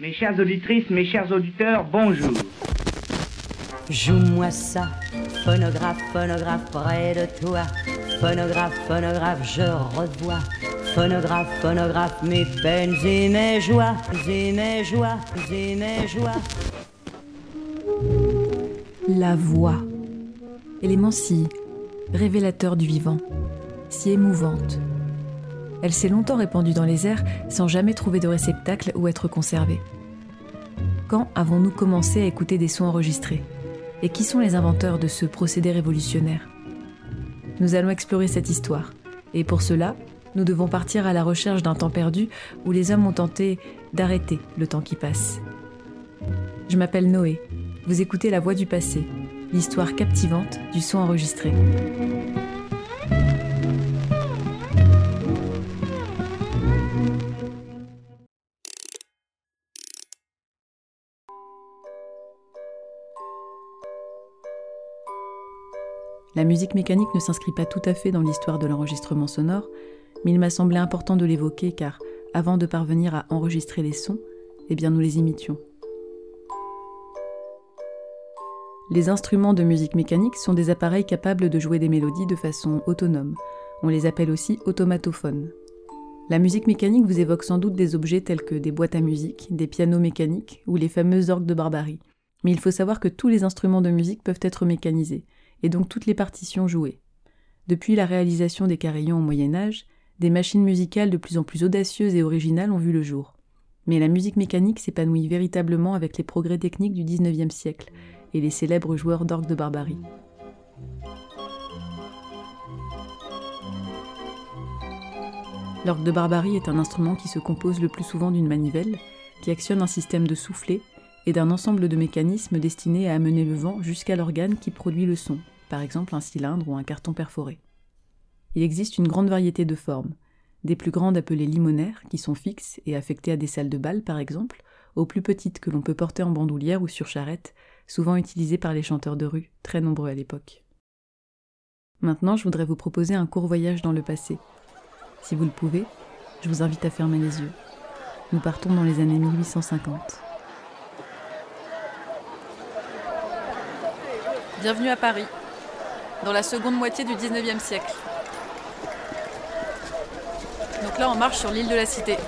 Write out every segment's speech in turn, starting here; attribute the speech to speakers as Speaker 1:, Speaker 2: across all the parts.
Speaker 1: Mes chères auditrices, mes chers auditeurs, bonjour.
Speaker 2: Joue-moi ça, phonographe, phonographe près de toi. Phonographe, phonographe, je revois. Phonographe, phonographe, mes peines et mes joies, et mes joies, et mes joies.
Speaker 3: La voix. Élément si révélateur du vivant, si émouvante. Elle s'est longtemps répandue dans les airs sans jamais trouver de réceptacle où être conservée. Quand avons-nous commencé à écouter des sons enregistrés? Et qui sont les inventeurs de ce procédé révolutionnaire? Nous allons explorer cette histoire. Et pour cela, nous devons partir à la recherche d'un temps perdu où les hommes ont tenté d'arrêter le temps qui passe. Je m'appelle Noé. Vous écoutez La Voix du passé, l'histoire captivante du son enregistré. La musique mécanique ne s'inscrit pas tout à fait dans l'histoire de l'enregistrement sonore, mais il m'a semblé important de l'évoquer car, avant de parvenir à enregistrer les sons, eh bien nous les imitions. Les instruments de musique mécanique sont des appareils capables de jouer des mélodies de façon autonome. On les appelle aussi automatophones. La musique mécanique vous évoque sans doute des objets tels que des boîtes à musique, des pianos mécaniques ou les fameux orgues de barbarie. Mais il faut savoir que tous les instruments de musique peuvent être mécanisés, et donc toutes les partitions jouées. Depuis la réalisation des carillons au Moyen Âge, des machines musicales de plus en plus audacieuses et originales ont vu le jour. Mais la musique mécanique s'épanouit véritablement avec les progrès techniques du XIXe siècle et les célèbres joueurs d'orgue de barbarie. L'orgue de barbarie est un instrument qui se compose le plus souvent d'une manivelle, qui actionne un système de soufflet et d'un ensemble de mécanismes destinés à amener le vent jusqu'à l'organe qui produit le son, par exemple un cylindre ou un carton perforé. Il existe une grande variété de formes, des plus grandes appelées limonaires, qui sont fixes et affectées à des salles de bal par exemple, aux plus petites que l'on peut porter en bandoulière ou sur charrette, souvent utilisées par les chanteurs de rue, très nombreux à l'époque. Maintenant, je voudrais vous proposer un court voyage dans le passé. Si vous le pouvez, je vous invite à fermer les yeux. Nous partons dans les années 1850.
Speaker 4: Bienvenue à Paris, dans la seconde moitié du 19e siècle. Donc là, on marche sur l'île de la Cité.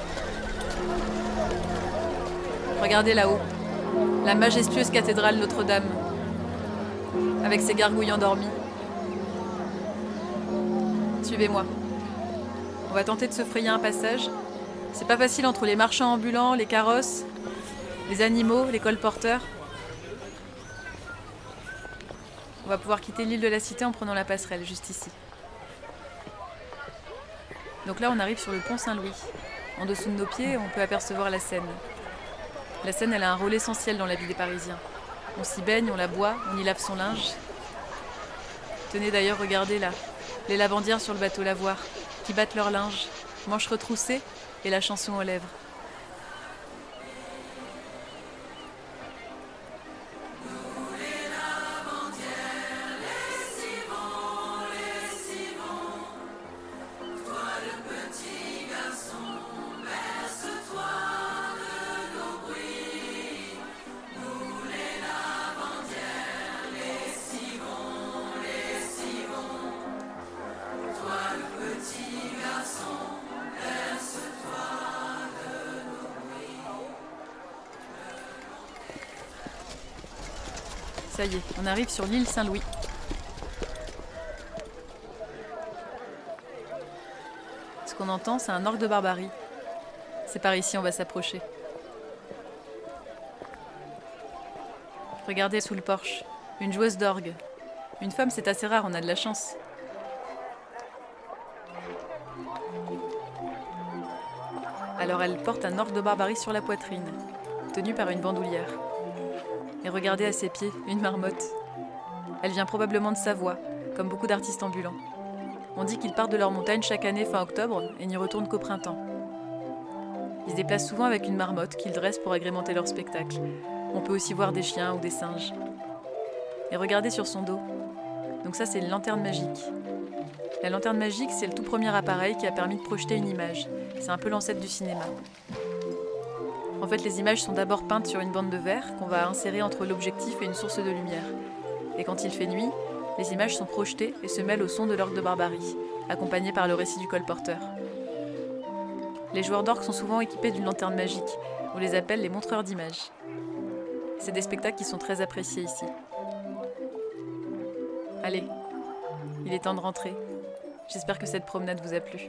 Speaker 4: Regardez là-haut, la majestueuse cathédrale Notre-Dame, avec ses gargouilles endormies. Suivez-moi. On va tenter de se frayer un passage. C'est pas facile entre les marchands ambulants, les carrosses, les animaux, les colporteurs. On va pouvoir quitter l'île de la Cité en prenant la passerelle, juste ici. Donc là, on arrive sur le pont Saint-Louis. En dessous de nos pieds, on peut apercevoir la Seine. La Seine, elle a un rôle essentiel dans la vie des Parisiens. On s'y baigne, on la boit, on y lave son linge. Tenez d'ailleurs, regardez là, les lavandières sur le bateau Lavoir, qui battent leur linge, manches retroussées et la chanson aux lèvres. Ça y est, on arrive sur l'île Saint-Louis. Ce qu'on entend, c'est un orgue de barbarie. C'est par ici, on va s'approcher. Regardez sous le porche, une joueuse d'orgue. Une femme, c'est assez rare, on a de la chance. Alors elle porte un orgue de barbarie sur la poitrine, tenu par une bandoulière. Et regardez à ses pieds, une marmotte. Elle vient probablement de Savoie, comme beaucoup d'artistes ambulants. On dit qu'ils partent de leur montagne chaque année fin octobre et n'y retournent qu'au printemps. Ils se déplacent souvent avec une marmotte qu'ils dressent pour agrémenter leur spectacle. On peut aussi voir des chiens ou des singes. Et regardez sur son dos. Donc ça, c'est une lanterne magique. La lanterne magique, c'est le tout premier appareil qui a permis de projeter une image. C'est un peu l'ancêtre du cinéma. En fait, les images sont d'abord peintes sur une bande de verre qu'on va insérer entre l'objectif et une source de lumière. Et quand il fait nuit, les images sont projetées et se mêlent au son de l'orgue de barbarie, accompagné par le récit du colporteur. Les joueurs d'orgue sont souvent équipés d'une lanterne magique, on les appelle les montreurs d'images. C'est des spectacles qui sont très appréciés ici. Allez, il est temps de rentrer. J'espère que cette promenade vous a plu.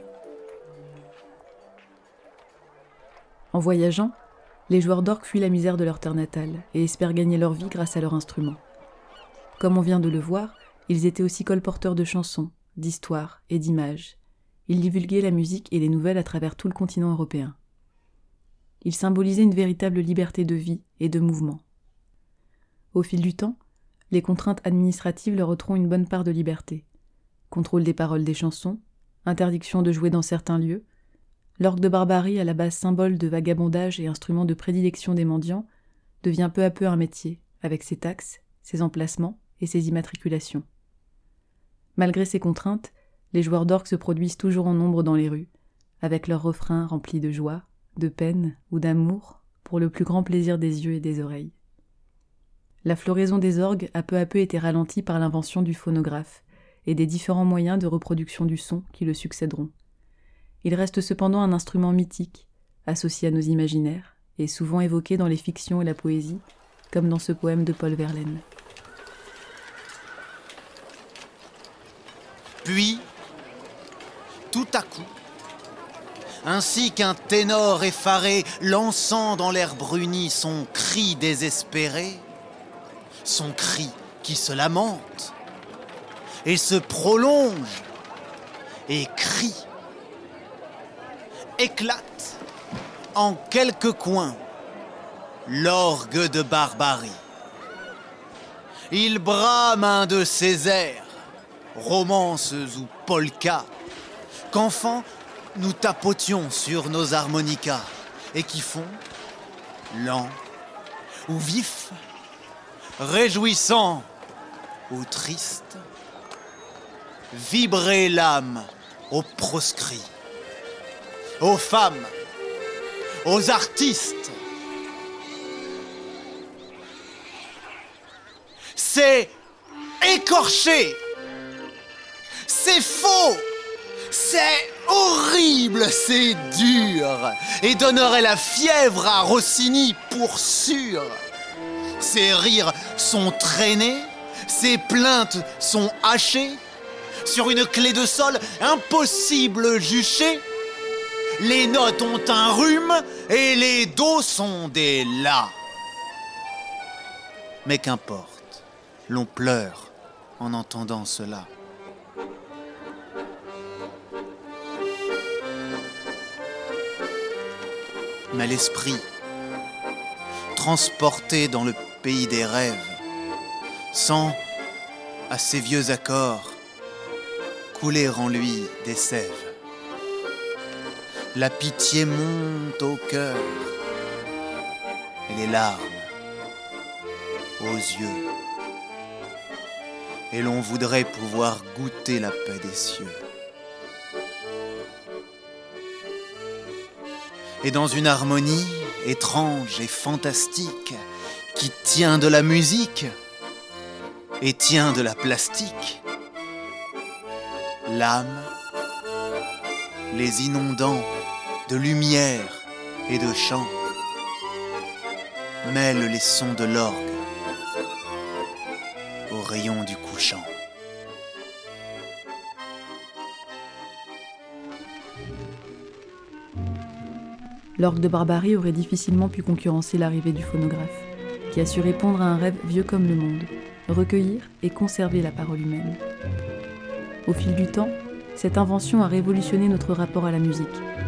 Speaker 3: En voyageant, les joueurs d'orgue fuient la misère de leur terre natale et espèrent gagner leur vie grâce à leur instrument. Comme on vient de le voir, ils étaient aussi colporteurs de chansons, d'histoires et d'images. Ils divulguaient la musique et les nouvelles à travers tout le continent européen. Ils symbolisaient une véritable liberté de vie et de mouvement. Au fil du temps, les contraintes administratives leur ôteront une bonne part de liberté. Contrôle des paroles des chansons, interdiction de jouer dans certains lieux, l'orgue de barbarie à la base symbole de vagabondage et instrument de prédilection des mendiants devient peu à peu un métier, avec ses taxes, ses emplacements et ses immatriculations. Malgré ces contraintes, les joueurs d'orgue se produisent toujours en nombre dans les rues, avec leurs refrains remplis de joie, de peine ou d'amour, pour le plus grand plaisir des yeux et des oreilles. La floraison des orgues a peu à peu été ralentie par l'invention du phonographe et des différents moyens de reproduction du son qui le succéderont. Il reste cependant un instrument mythique, associé à nos imaginaires, et souvent évoqué dans les fictions et la poésie, comme dans ce poème de Paul Verlaine.
Speaker 5: Puis, tout à coup, ainsi qu'un ténor effaré lançant dans l'air bruni son cri désespéré, son cri qui se lamente et se prolonge et crie, éclate en quelques coins l'orgue de barbarie. Il brame un de ses airs romances ou polkas, qu'enfants nous tapotions sur nos harmonicas et qui font, lent ou vif, réjouissant ou triste, vibrer l'âme aux proscrits, aux femmes, aux artistes. C'est écorché. C'est faux. C'est horrible, c'est dur. Et donnerait la fièvre à Rossini pour sûr. Ses rires sont traînés, ses plaintes sont hachées, sur une clé de sol impossible jucher. Les notes ont un rhume et les dos sont des las. Mais qu'importe, l'on pleure en entendant cela. mais l'esprit, transporté dans le pays des rêves, sent, à ses vieux accords, couler en lui des sèves. La pitié monte au cœur et les larmes aux yeux. Et l'on voudrait pouvoir goûter la paix des cieux. et dans une harmonie étrange et fantastique qui tient de la musique et tient de la plastique. L'âme, les inondant de lumière et de chant, mêle les sons de l'orgue aux rayons du couchant.
Speaker 3: l'orgue de barbarie aurait difficilement pu concurrencer l'arrivée du phonographe, qui a su répondre à un rêve vieux comme le monde, recueillir et conserver la parole humaine. Au fil du temps, cette invention a révolutionné notre rapport à la musique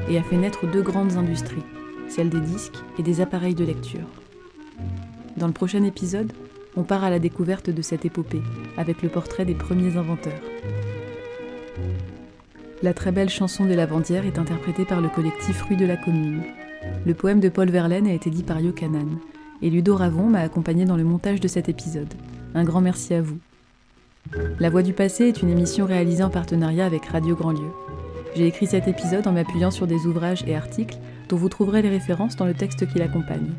Speaker 3: et a fait naître deux grandes industries, celle des disques et des appareils de lecture. Dans le prochain épisode, on part à la découverte de cette épopée, avec le portrait des premiers inventeurs. La très belle chanson des lavandières est interprétée par le collectif Rue de la Commune. Le poème de Paul Verlaine a été dit par Yokanan, et Ludo Ravon m'a accompagné dans le montage de cet épisode. Un grand merci à vous. La Voix du Passé est une émission réalisée en partenariat avec Radio Grandlieu. J'ai écrit cet épisode en m'appuyant sur des ouvrages et articles dont vous trouverez les références dans le texte qui l'accompagne.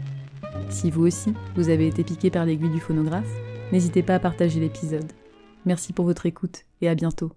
Speaker 3: Si vous aussi, vous avez été piqué par l'aiguille du phonographe, n'hésitez pas à partager l'épisode. Merci pour votre écoute et à bientôt.